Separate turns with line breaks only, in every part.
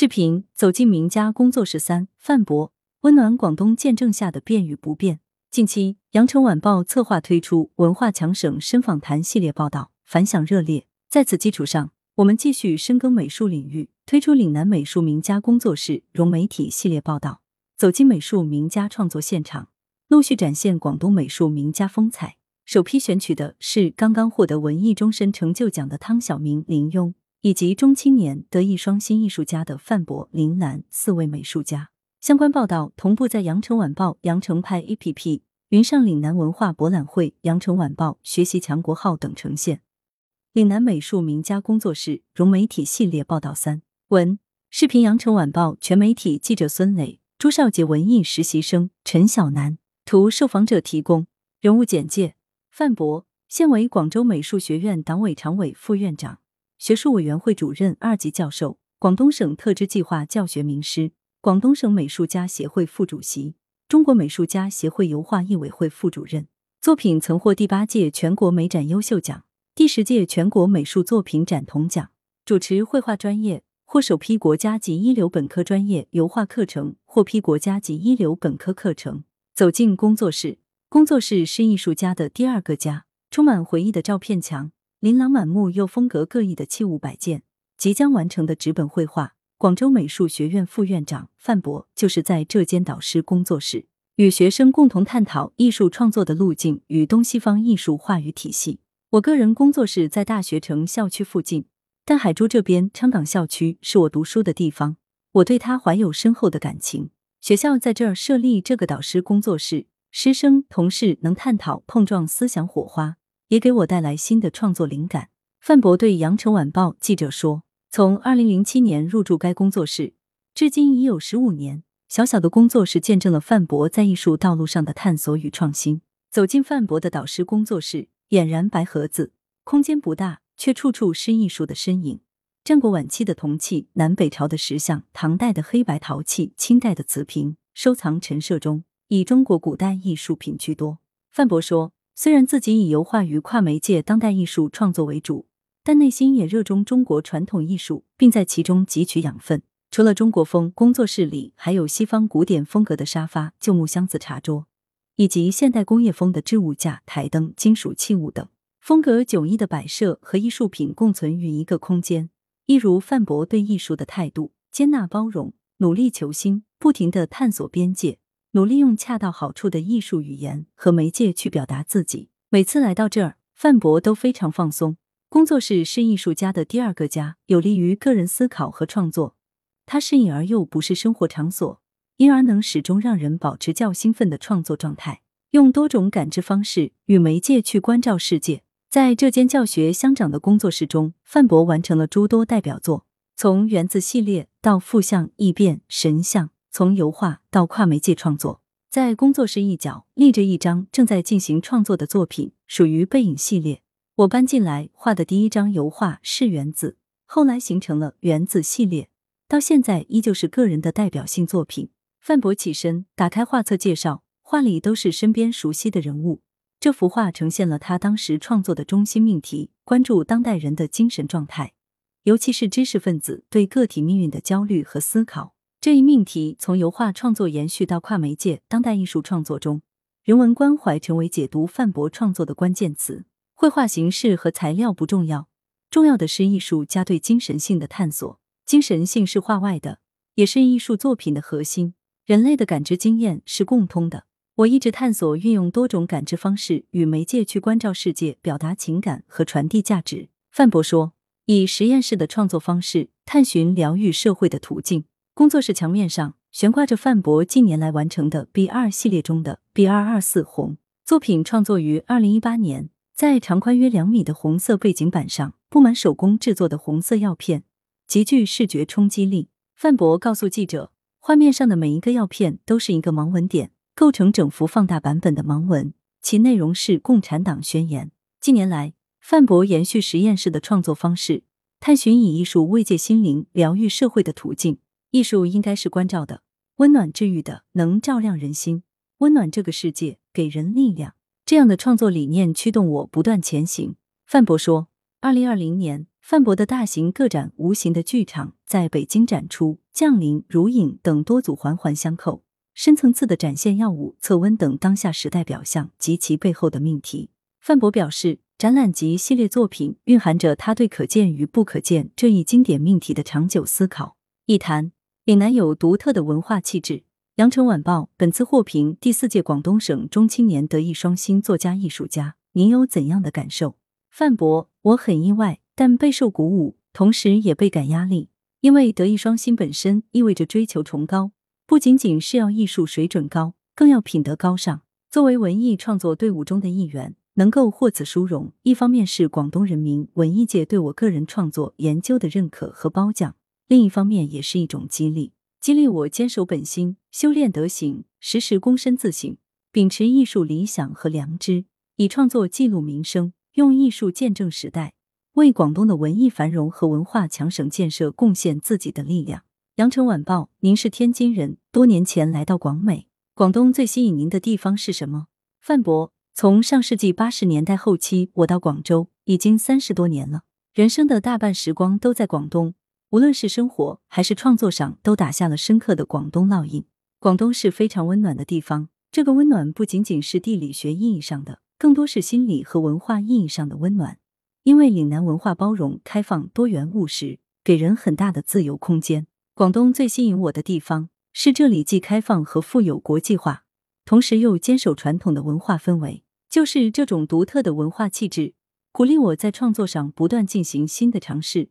视频走进名家工作室三，范博温暖广东见证下的变与不变。近期，羊城晚报策划推出文化强省深访谈系列报道，反响热烈。在此基础上，我们继续深耕美术领域，推出岭南美术名家工作室融媒体系列报道，走进美术名家创作现场，陆续展现广东美术名家风采。首批选取的是刚刚获得文艺终身成就奖的汤晓明、林庸。以及中青年德艺双馨艺术家的范博、林兰四位美术家，相关报道同步在羊城晚报羊城派 APP、云上岭南文化博览会、羊城晚报学习强国号等呈现。岭南美术名家工作室融媒体系列报道三文视频，羊城晚报全媒体记者孙磊、朱少杰，文艺实习生陈晓楠图，受访者提供人物简介：范博现为广州美术学院党委常委副院长。学术委员会主任、二级教授，广东省特支计划教学名师，广东省美术家协会副主席，中国美术家协会油画艺委会副主任。作品曾获第八届全国美展优秀奖、第十届全国美术作品展铜奖。主持绘画专业，获首批国家级一流本科专业油画课程，获批国家级一流本科课程。走进工作室，工作室是艺术家的第二个家，充满回忆的照片墙。琳琅满目又风格各异的器物摆件，即将完成的纸本绘画。广州美术学院副院长范博就是在这间导师工作室，与学生共同探讨艺术创作的路径与东西方艺术话语体系。我个人工作室在大学城校区附近，但海珠这边昌岗校区是我读书的地方，我对它怀有深厚的感情。学校在这儿设立这个导师工作室，师生同事能探讨碰撞思想火花。也给我带来新的创作灵感。范博对羊城晚报记者说：“从二零零七年入驻该工作室，至今已有十五年。小小的工作室见证了范博在艺术道路上的探索与创新。走进范博的导师工作室，俨然白盒子，空间不大，却处处是艺术的身影。战国晚期的铜器，南北朝的石像，唐代的黑白陶器，清代的瓷瓶，收藏陈设中，以中国古代艺术品居多。”范博说。虽然自己以油画与跨媒介当代艺术创作为主，但内心也热衷中国传统艺术，并在其中汲取养分。除了中国风，工作室里还有西方古典风格的沙发、旧木箱子、茶桌，以及现代工业风的置物架、台灯、金属器物等，风格迥异的摆设和艺术品共存于一个空间。一如范博对艺术的态度：接纳、包容，努力求新，不停的探索边界。努力用恰到好处的艺术语言和媒介去表达自己。每次来到这儿，范博都非常放松。工作室是艺术家的第二个家，有利于个人思考和创作。它适应而又不是生活场所，因而能始终让人保持较兴奋的创作状态。用多种感知方式与媒介去关照世界。在这间教学相长的工作室中，范博完成了诸多代表作，从原子系列到复像、异变、神像。从油画到跨媒介创作，在工作室一角立着一张正在进行创作的作品，属于背影系列。我搬进来画的第一张油画是原子，后来形成了原子系列，到现在依旧是个人的代表性作品。范博起身，打开画册介绍，画里都是身边熟悉的人物。这幅画呈现了他当时创作的中心命题：关注当代人的精神状态，尤其是知识分子对个体命运的焦虑和思考。这一命题从油画创作延续到跨媒介当代艺术创作中，人文关怀成为解读范博创作的关键词。绘画形式和材料不重要，重要的是艺术家对精神性的探索。精神性是画外的，也是艺术作品的核心。人类的感知经验是共通的。我一直探索运用多种感知方式与媒介去关照世界、表达情感和传递价值。范博说，以实验室的创作方式探寻疗愈社会的途径。工作室墙面上悬挂着范博近年来完成的 B 二系列中的 B 二二四红作品，创作于二零一八年，在长宽约两米的红色背景板上布满手工制作的红色药片，极具视觉冲击力。范博告诉记者，画面上的每一个药片都是一个盲文点，构成整幅放大版本的盲文，其内容是共产党宣言。近年来，范博延续实验室的创作方式，探寻以艺术慰藉心灵、疗愈社会的途径。艺术应该是关照的、温暖治愈的，能照亮人心，温暖这个世界，给人力量。这样的创作理念驱动我不断前行。范博说，二零二零年，范博的大型个展《无形的剧场》在北京展出。降临、如影等多组环环相扣、深层次的展现药物、测温等当下时代表象及其背后的命题。范博表示，展览及系列作品蕴含着他对可见与不可见这一经典命题的长久思考。一谈岭南有独特的文化气质。羊城晚报本次获评第四届广东省中青年德艺双馨作家艺术家，您有怎样的感受？范博，我很意外，但备受鼓舞，同时也倍感压力。因为德艺双馨本身意味着追求崇高，不仅仅是要艺术水准高，更要品德高尚。作为文艺创作队伍中的一员，能够获此殊荣，一方面是广东人民文艺界对我个人创作研究的认可和褒奖，另一方面也是一种激励。激励我坚守本心，修炼德行，时时躬身自省，秉持艺术理想和良知，以创作记录民生，用艺术见证时代，为广东的文艺繁荣和文化强省建设贡献自己的力量。羊城晚报，您是天津人，多年前来到广美，广东最吸引您的地方是什么？范博，从上世纪八十年代后期，我到广州已经三十多年了，人生的大半时光都在广东。无论是生活还是创作上，都打下了深刻的广东烙印。广东是非常温暖的地方，这个温暖不仅仅是地理学意义上的，更多是心理和文化意义上的温暖。因为岭南文化包容、开放、多元、务实，给人很大的自由空间。广东最吸引我的地方是这里既开放和富有国际化，同时又坚守传统的文化氛围。就是这种独特的文化气质，鼓励我在创作上不断进行新的尝试。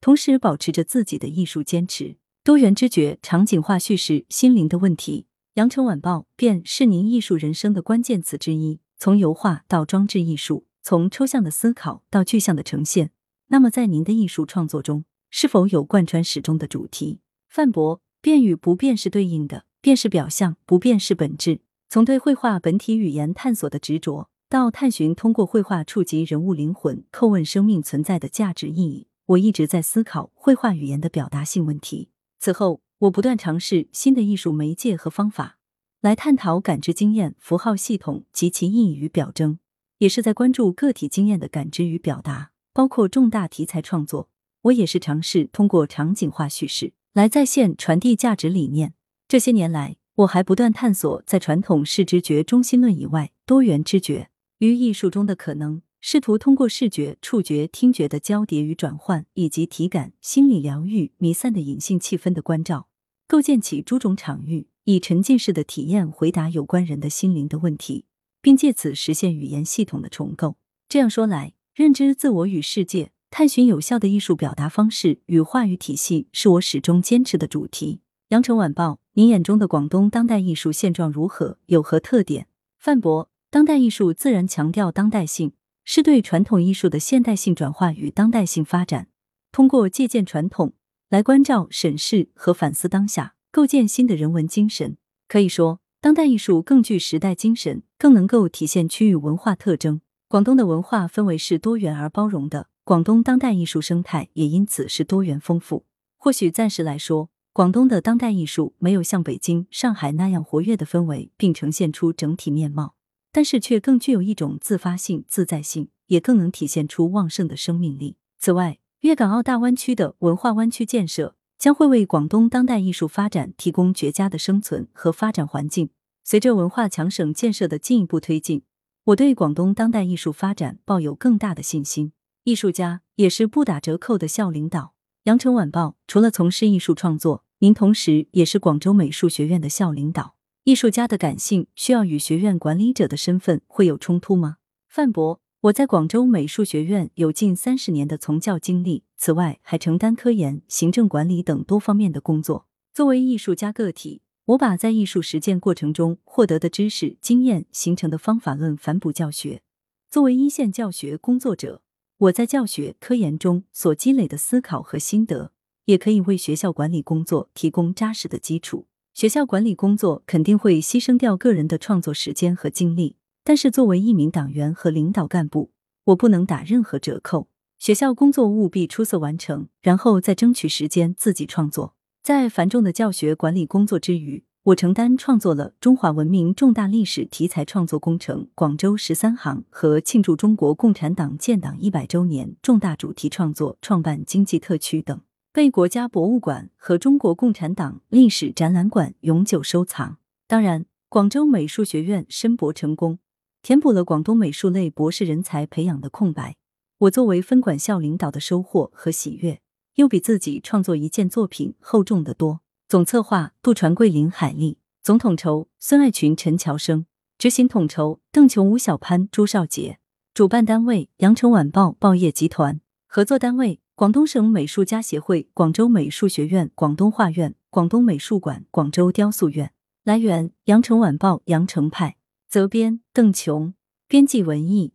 同时保持着自己的艺术坚持，多元知觉、场景化叙事、心灵的问题。羊城晚报便是您艺术人生的关键词之一。从油画到装置艺术，从抽象的思考到具象的呈现。那么，在您的艺术创作中，是否有贯穿始终的主题？范博，变与不变是对应的，变是表象，不变是本质。从对绘画本体语言探索的执着，到探寻通过绘画触及人物灵魂、叩问生命存在的价值意义。我一直在思考绘画语言的表达性问题。此后，我不断尝试新的艺术媒介和方法，来探讨感知经验、符号系统及其意义与表征，也是在关注个体经验的感知与表达。包括重大题材创作，我也是尝试通过场景化叙事来再现传递价值理念。这些年来，我还不断探索在传统视知觉中心论以外，多元知觉与艺术中的可能。试图通过视觉、触觉、听觉的交叠与转换，以及体感、心理疗愈、弥散的隐性气氛的关照，构建起诸种场域，以沉浸式的体验回答有关人的心灵的问题，并借此实现语言系统的重构。这样说来，认知自我与世界，探寻有效的艺术表达方式与话语体系，是我始终坚持的主题。羊城晚报，您眼中的广东当代艺术现状如何？有何特点？范博，当代艺术自然强调当代性。是对传统艺术的现代性转化与当代性发展，通过借鉴传统来关照、审视和反思当下，构建新的人文精神。可以说，当代艺术更具时代精神，更能够体现区域文化特征。广东的文化氛围是多元而包容的，广东当代艺术生态也因此是多元丰富。或许暂时来说，广东的当代艺术没有像北京、上海那样活跃的氛围，并呈现出整体面貌。但是却更具有一种自发性、自在性，也更能体现出旺盛的生命力。此外，粤港澳大湾区的文化湾区建设将会为广东当代艺术发展提供绝佳的生存和发展环境。随着文化强省建设的进一步推进，我对广东当代艺术发展抱有更大的信心。艺术家也是不打折扣的校领导。羊城晚报除了从事艺术创作，您同时也是广州美术学院的校领导。艺术家的感性需要与学院管理者的身份会有冲突吗？范博，我在广州美术学院有近三十年的从教经历，此外还承担科研、行政管理等多方面的工作。作为艺术家个体，我把在艺术实践过程中获得的知识、经验形成的方法论反哺教学。作为一线教学工作者，我在教学科研中所积累的思考和心得，也可以为学校管理工作提供扎实的基础。学校管理工作肯定会牺牲掉个人的创作时间和精力，但是作为一名党员和领导干部，我不能打任何折扣。学校工作务必出色完成，然后再争取时间自己创作。在繁重的教学管理工作之余，我承担创作了中华文明重大历史题材创作工程《广州十三行》和庆祝中国共产党建党一百周年重大主题创作《创办经济特区》等。被国家博物馆和中国共产党历史展览馆永久收藏。当然，广州美术学院申博成功，填补了广东美术类博士人才培养的空白。我作为分管校领导的收获和喜悦，又比自己创作一件作品厚重得多。总策划杜传贵、林海丽，总统筹孙爱群、陈乔生，执行统筹邓琼、吴小潘、朱少杰，主办单位羊城晚报报业集团，合作单位广东省美术家协会、广州美术学院、广东画院、广东美术馆、广州雕塑院。来源：羊城晚报羊城派，责编：邓琼，编辑：文艺。